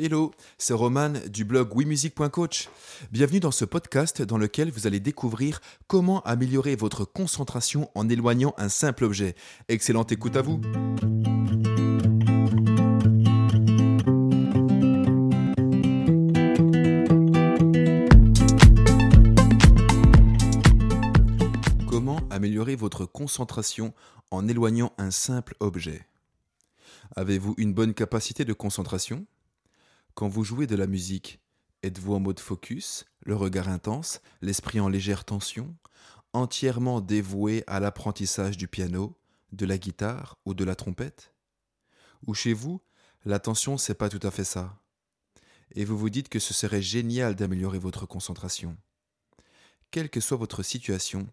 Hello, c'est Roman du blog WeMusic.coach. Bienvenue dans ce podcast dans lequel vous allez découvrir comment améliorer votre concentration en éloignant un simple objet. Excellente écoute à vous. Comment améliorer votre concentration en éloignant un simple objet? Avez-vous une bonne capacité de concentration? Quand vous jouez de la musique, êtes-vous en mode focus, le regard intense, l'esprit en légère tension, entièrement dévoué à l'apprentissage du piano, de la guitare ou de la trompette? Ou chez vous, l'attention, c'est pas tout à fait ça. Et vous vous dites que ce serait génial d'améliorer votre concentration. Quelle que soit votre situation,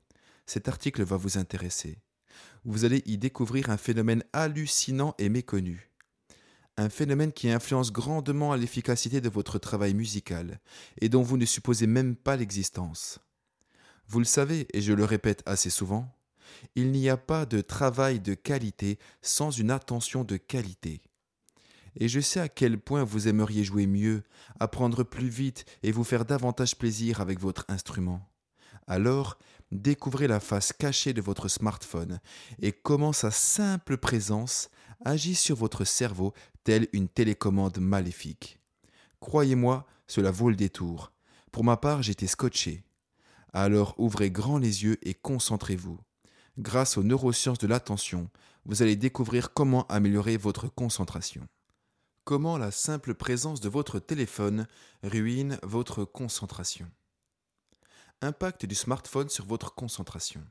cet article va vous intéresser. Vous allez y découvrir un phénomène hallucinant et méconnu. Un phénomène qui influence grandement l'efficacité de votre travail musical et dont vous ne supposez même pas l'existence. Vous le savez, et je le répète assez souvent, il n'y a pas de travail de qualité sans une attention de qualité. Et je sais à quel point vous aimeriez jouer mieux, apprendre plus vite et vous faire davantage plaisir avec votre instrument. Alors, découvrez la face cachée de votre smartphone et comment sa simple présence agit sur votre cerveau telle une télécommande maléfique. Croyez-moi, cela vaut le détour. Pour ma part, j'étais scotché. Alors ouvrez grand les yeux et concentrez-vous. Grâce aux neurosciences de l'attention, vous allez découvrir comment améliorer votre concentration. Comment la simple présence de votre téléphone ruine votre concentration? Impact du smartphone sur votre concentration.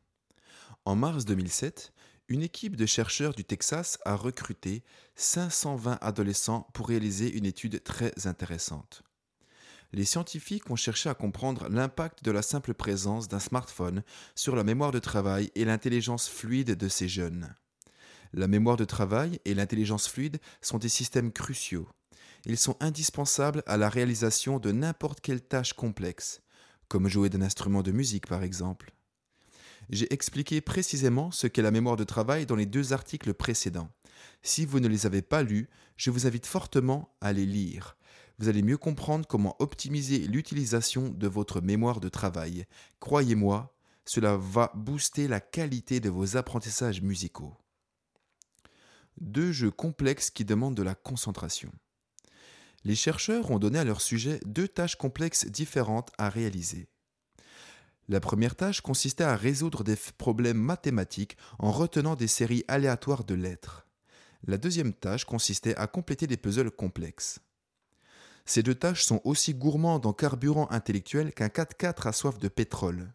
En mars 2007, une équipe de chercheurs du Texas a recruté 520 adolescents pour réaliser une étude très intéressante. Les scientifiques ont cherché à comprendre l'impact de la simple présence d'un smartphone sur la mémoire de travail et l'intelligence fluide de ces jeunes. La mémoire de travail et l'intelligence fluide sont des systèmes cruciaux. Ils sont indispensables à la réalisation de n'importe quelle tâche complexe, comme jouer d'un instrument de musique par exemple. J'ai expliqué précisément ce qu'est la mémoire de travail dans les deux articles précédents. Si vous ne les avez pas lus, je vous invite fortement à les lire. Vous allez mieux comprendre comment optimiser l'utilisation de votre mémoire de travail. Croyez-moi, cela va booster la qualité de vos apprentissages musicaux. Deux jeux complexes qui demandent de la concentration. Les chercheurs ont donné à leur sujet deux tâches complexes différentes à réaliser. La première tâche consistait à résoudre des problèmes mathématiques en retenant des séries aléatoires de lettres. La deuxième tâche consistait à compléter des puzzles complexes. Ces deux tâches sont aussi gourmandes en carburant intellectuel qu'un 4x4 a soif de pétrole.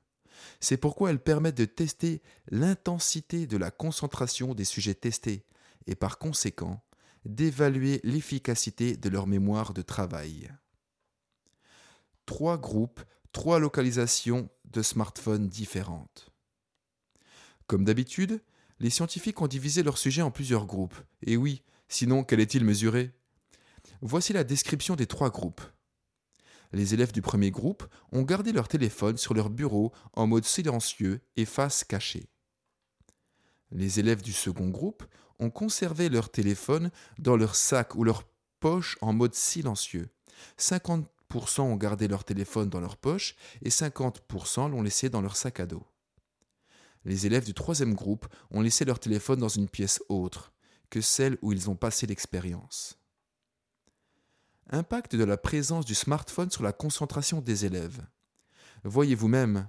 C'est pourquoi elles permettent de tester l'intensité de la concentration des sujets testés et par conséquent d'évaluer l'efficacité de leur mémoire de travail. Trois groupes, trois localisations de smartphones différentes. Comme d'habitude, les scientifiques ont divisé leur sujet en plusieurs groupes. Et oui, sinon, quel est-il mesuré? Voici la description des trois groupes. Les élèves du premier groupe ont gardé leur téléphone sur leur bureau en mode silencieux et face cachée. Les élèves du second groupe ont conservé leur téléphone dans leur sac ou leur poche en mode silencieux. 50% ont gardé leur téléphone dans leur poche et 50% l'ont laissé dans leur sac à dos. Les élèves du troisième groupe ont laissé leur téléphone dans une pièce autre que celle où ils ont passé l'expérience. Impact de la présence du smartphone sur la concentration des élèves. Voyez vous-même,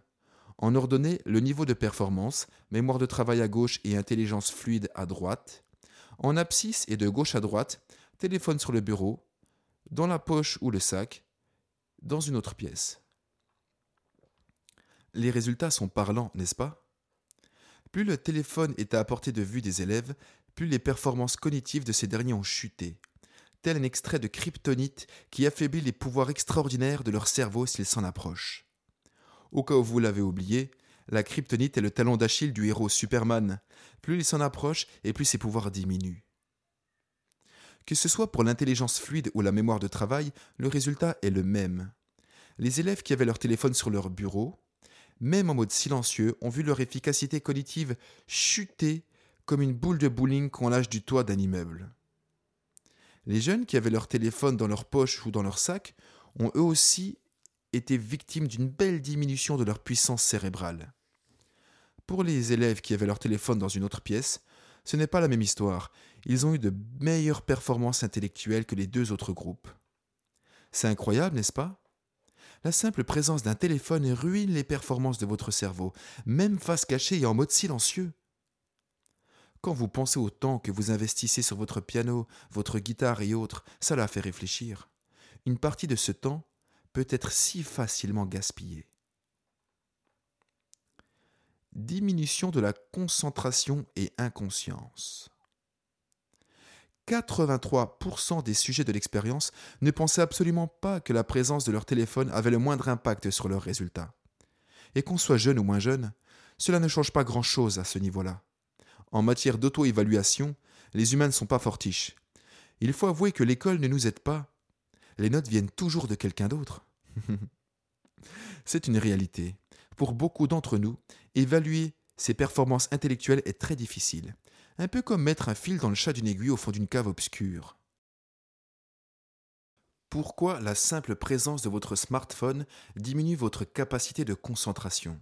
en ordonnée le niveau de performance, mémoire de travail à gauche et intelligence fluide à droite. En abscisse et de gauche à droite, téléphone sur le bureau, dans la poche ou le sac, dans une autre pièce. Les résultats sont parlants, n'est-ce pas? Plus le téléphone est à portée de vue des élèves, plus les performances cognitives de ces derniers ont chuté, tel un extrait de kryptonite qui affaiblit les pouvoirs extraordinaires de leur cerveau s'ils s'en approchent. Au cas où vous l'avez oublié, la kryptonite est le talon d'Achille du héros Superman. Plus il s'en approche et plus ses pouvoirs diminuent. Que ce soit pour l'intelligence fluide ou la mémoire de travail, le résultat est le même. Les élèves qui avaient leur téléphone sur leur bureau, même en mode silencieux, ont vu leur efficacité cognitive chuter comme une boule de bowling qu'on lâche du toit d'un immeuble. Les jeunes qui avaient leur téléphone dans leur poche ou dans leur sac ont eux aussi été victimes d'une belle diminution de leur puissance cérébrale. Pour les élèves qui avaient leur téléphone dans une autre pièce, ce n'est pas la même histoire. Ils ont eu de meilleures performances intellectuelles que les deux autres groupes. C'est incroyable, n'est-ce pas? La simple présence d'un téléphone ruine les performances de votre cerveau, même face cachée et en mode silencieux. Quand vous pensez au temps que vous investissez sur votre piano, votre guitare et autres, ça la fait réfléchir. Une partie de ce temps peut être si facilement gaspillée. Diminution de la concentration et inconscience. 83% des sujets de l'expérience ne pensaient absolument pas que la présence de leur téléphone avait le moindre impact sur leurs résultats. Et qu'on soit jeune ou moins jeune, cela ne change pas grand-chose à ce niveau-là. En matière d'auto-évaluation, les humains ne sont pas fortiches. Il faut avouer que l'école ne nous aide pas. Les notes viennent toujours de quelqu'un d'autre. C'est une réalité. Pour beaucoup d'entre nous, évaluer ses performances intellectuelles est très difficile. Un peu comme mettre un fil dans le chat d'une aiguille au fond d'une cave obscure. Pourquoi la simple présence de votre smartphone diminue votre capacité de concentration?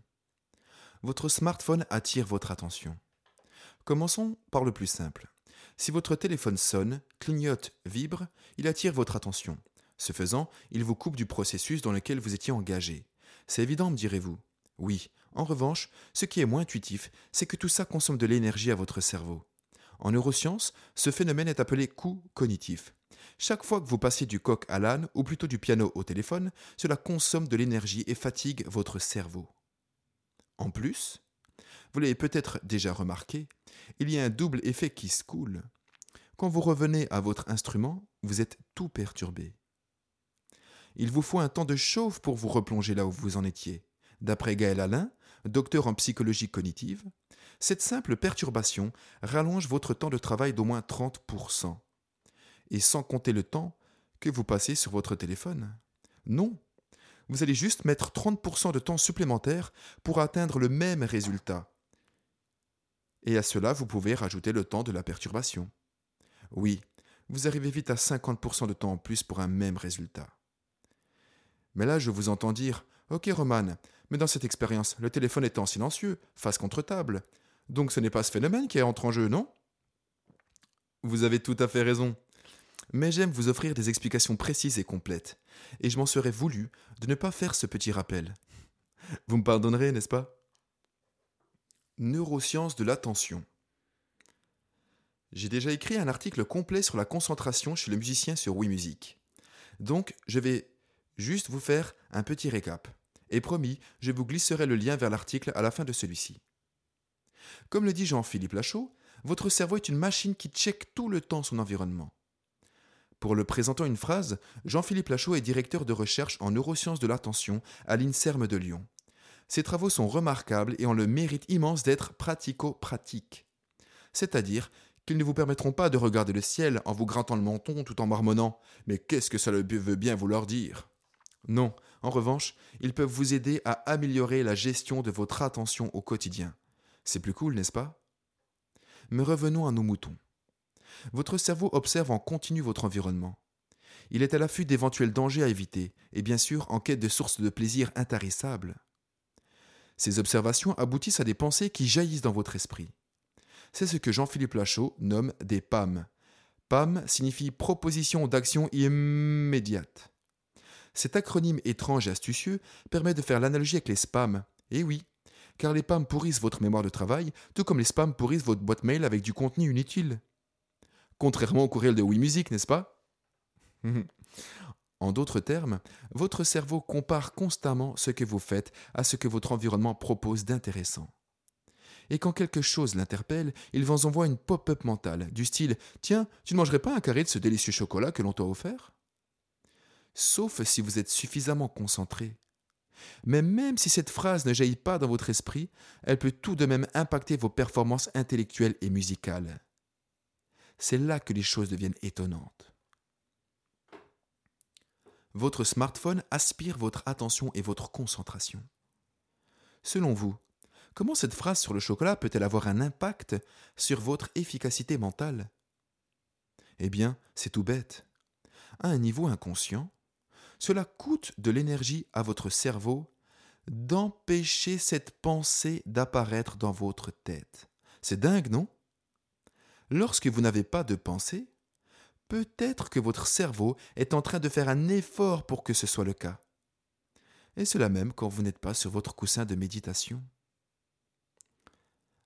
Votre smartphone attire votre attention. Commençons par le plus simple. Si votre téléphone sonne, clignote, vibre, il attire votre attention. Ce faisant, il vous coupe du processus dans lequel vous étiez engagé. C'est évident, me direz-vous. Oui. En revanche, ce qui est moins intuitif, c'est que tout ça consomme de l'énergie à votre cerveau. En neurosciences, ce phénomène est appelé coût cognitif. Chaque fois que vous passez du coq à l'âne, ou plutôt du piano au téléphone, cela consomme de l'énergie et fatigue votre cerveau. En plus, vous l'avez peut-être déjà remarqué, il y a un double effet qui se coule. Quand vous revenez à votre instrument, vous êtes tout perturbé. Il vous faut un temps de chauffe pour vous replonger là où vous en étiez. D'après Gaël Alain, docteur en psychologie cognitive, cette simple perturbation rallonge votre temps de travail d'au moins 30%. Et sans compter le temps que vous passez sur votre téléphone. Non, vous allez juste mettre 30% de temps supplémentaire pour atteindre le même résultat et à cela vous pouvez rajouter le temps de la perturbation. Oui, vous arrivez vite à 50% de temps en plus pour un même résultat. Mais là, je vous entends dire Ok, Roman, mais dans cette expérience, le téléphone en silencieux, face contre table. Donc ce n'est pas ce phénomène qui entre en jeu, non? Vous avez tout à fait raison. Mais j'aime vous offrir des explications précises et complètes, et je m'en serais voulu de ne pas faire ce petit rappel. Vous me pardonnerez, n'est-ce pas? Neurosciences de l'attention. J'ai déjà écrit un article complet sur la concentration chez le musicien sur WeMusic. Donc, je vais juste vous faire un petit récap. Et promis, je vous glisserai le lien vers l'article à la fin de celui-ci. Comme le dit Jean-Philippe Lachaud, votre cerveau est une machine qui check tout le temps son environnement. Pour le présentant une phrase, Jean-Philippe Lachaud est directeur de recherche en neurosciences de l'attention à l'INSERM de Lyon. Ces travaux sont remarquables et ont le mérite immense d'être pratico-pratiques. C'est-à-dire qu'ils ne vous permettront pas de regarder le ciel en vous grattant le menton tout en marmonnant Mais qu'est-ce que ça veut bien vouloir dire? Non, en revanche, ils peuvent vous aider à améliorer la gestion de votre attention au quotidien. C'est plus cool, n'est-ce pas? Mais revenons à nos moutons. Votre cerveau observe en continu votre environnement. Il est à l'affût d'éventuels dangers à éviter, et bien sûr en quête de sources de plaisir intarissables. Ces observations aboutissent à des pensées qui jaillissent dans votre esprit. C'est ce que Jean-Philippe Lachaud nomme des PAM. PAM signifie proposition d'action immédiate. Cet acronyme étrange et astucieux permet de faire l'analogie avec les spams. Eh oui, car les PAM pourrissent votre mémoire de travail, tout comme les spams pourrissent votre boîte mail avec du contenu inutile. Contrairement au courriel de WeMusic, n'est-ce pas? En d'autres termes, votre cerveau compare constamment ce que vous faites à ce que votre environnement propose d'intéressant. Et quand quelque chose l'interpelle, il vous envoie une pop-up mentale, du style Tiens, tu ne mangerais pas un carré de ce délicieux chocolat que l'on t'a offert? Sauf si vous êtes suffisamment concentré. Mais même si cette phrase ne jaillit pas dans votre esprit, elle peut tout de même impacter vos performances intellectuelles et musicales. C'est là que les choses deviennent étonnantes. Votre smartphone aspire votre attention et votre concentration. Selon vous, comment cette phrase sur le chocolat peut-elle avoir un impact sur votre efficacité mentale? Eh bien, c'est tout bête. À un niveau inconscient, cela coûte de l'énergie à votre cerveau d'empêcher cette pensée d'apparaître dans votre tête. C'est dingue, non? Lorsque vous n'avez pas de pensée, peut-être que votre cerveau est en train de faire un effort pour que ce soit le cas. Et cela même quand vous n'êtes pas sur votre coussin de méditation.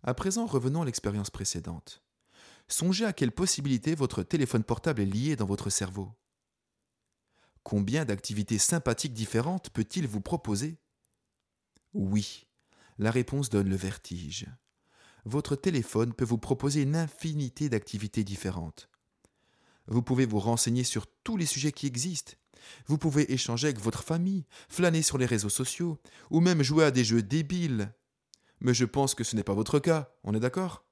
À présent, revenons à l'expérience précédente. Songez à quelle possibilité votre téléphone portable est lié dans votre cerveau. Combien d'activités sympathiques différentes peut-il vous proposer? Oui, la réponse donne le vertige. Votre téléphone peut vous proposer une infinité d'activités différentes. Vous pouvez vous renseigner sur tous les sujets qui existent. Vous pouvez échanger avec votre famille, flâner sur les réseaux sociaux, ou même jouer à des jeux débiles. Mais je pense que ce n'est pas votre cas, on est d'accord?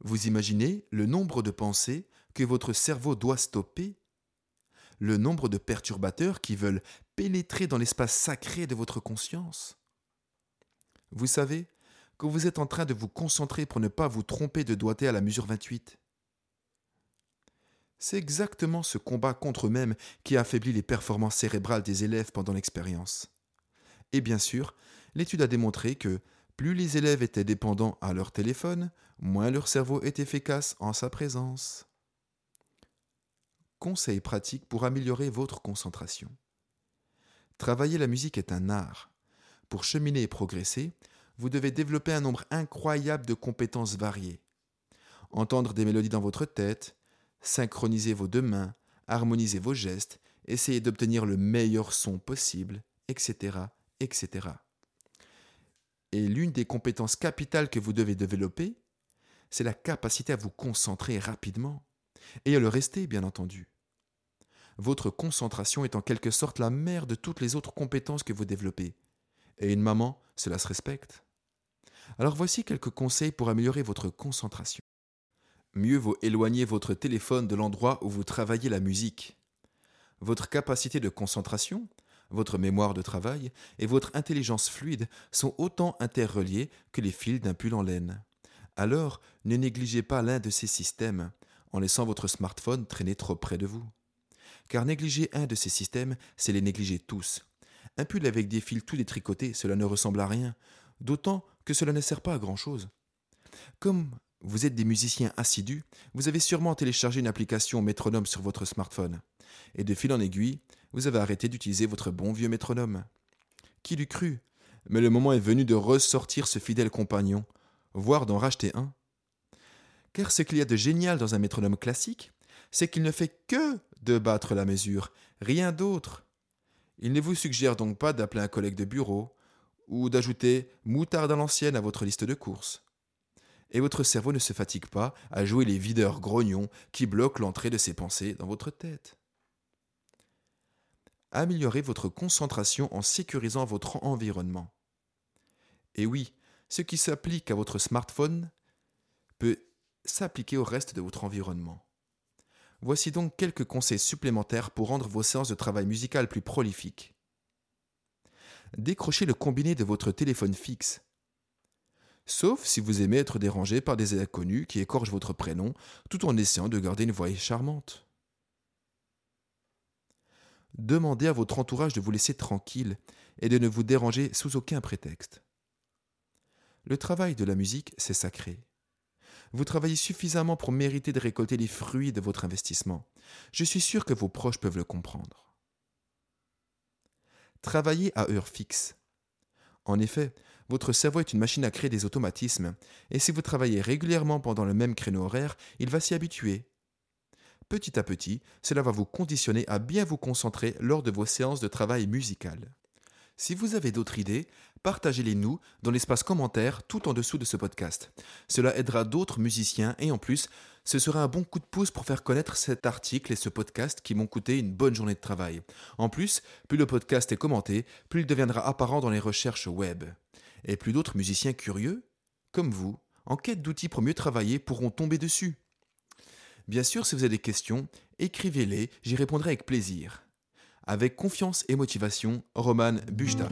Vous imaginez le nombre de pensées que votre cerveau doit stopper le nombre de perturbateurs qui veulent pénétrer dans l'espace sacré de votre conscience. Vous savez que vous êtes en train de vous concentrer pour ne pas vous tromper de doigté à la mesure 28. C'est exactement ce combat contre eux-mêmes qui a affaibli les performances cérébrales des élèves pendant l'expérience. Et bien sûr, l'étude a démontré que plus les élèves étaient dépendants à leur téléphone, moins leur cerveau est efficace en sa présence. Conseils pratiques pour améliorer votre concentration. Travailler la musique est un art. Pour cheminer et progresser, vous devez développer un nombre incroyable de compétences variées. Entendre des mélodies dans votre tête, synchroniser vos deux mains, harmoniser vos gestes, essayer d'obtenir le meilleur son possible, etc., etc. Et l'une des compétences capitales que vous devez développer, c'est la capacité à vous concentrer rapidement et à le rester, bien entendu. Votre concentration est en quelque sorte la mère de toutes les autres compétences que vous développez. Et une maman, cela se respecte. Alors voici quelques conseils pour améliorer votre concentration. Mieux vaut éloigner votre téléphone de l'endroit où vous travaillez la musique. Votre capacité de concentration, votre mémoire de travail et votre intelligence fluide sont autant interreliés que les fils d'un pull en laine. Alors, ne négligez pas l'un de ces systèmes en laissant votre smartphone traîner trop près de vous. Car négliger un de ces systèmes, c'est les négliger tous. Un pull avec des fils tout détricotés, cela ne ressemble à rien, d'autant que cela ne sert pas à grand-chose. Comme vous êtes des musiciens assidus, vous avez sûrement téléchargé une application métronome sur votre smartphone. Et de fil en aiguille, vous avez arrêté d'utiliser votre bon vieux métronome. Qui l'eût cru? Mais le moment est venu de ressortir ce fidèle compagnon, voire d'en racheter un. Car ce qu'il y a de génial dans un métronome classique, c'est qu'il ne fait que de battre la mesure, rien d'autre. Il ne vous suggère donc pas d'appeler un collègue de bureau ou d'ajouter moutarde à l'ancienne à votre liste de courses. Et votre cerveau ne se fatigue pas à jouer les videurs grognons qui bloquent l'entrée de ses pensées dans votre tête. Améliorez votre concentration en sécurisant votre environnement. Et oui, ce qui s'applique à votre smartphone peut s'appliquer au reste de votre environnement. Voici donc quelques conseils supplémentaires pour rendre vos séances de travail musical plus prolifiques. Décrochez le combiné de votre téléphone fixe. Sauf si vous aimez être dérangé par des inconnus qui écorchent votre prénom tout en essayant de garder une voix charmante. Demandez à votre entourage de vous laisser tranquille et de ne vous déranger sous aucun prétexte. Le travail de la musique, c'est sacré. Vous travaillez suffisamment pour mériter de récolter les fruits de votre investissement. Je suis sûr que vos proches peuvent le comprendre. Travaillez à heure fixe. En effet, votre cerveau est une machine à créer des automatismes, et si vous travaillez régulièrement pendant le même créneau horaire, il va s'y habituer. Petit à petit, cela va vous conditionner à bien vous concentrer lors de vos séances de travail musical. Si vous avez d'autres idées, partagez-les nous dans l'espace commentaire tout en dessous de ce podcast. Cela aidera d'autres musiciens et en plus, ce sera un bon coup de pouce pour faire connaître cet article et ce podcast qui m'ont coûté une bonne journée de travail. En plus, plus le podcast est commenté, plus il deviendra apparent dans les recherches web. Et plus d'autres musiciens curieux, comme vous, en quête d'outils pour mieux travailler, pourront tomber dessus. Bien sûr, si vous avez des questions, écrivez-les, j'y répondrai avec plaisir. Avec confiance et motivation, Roman Bujda.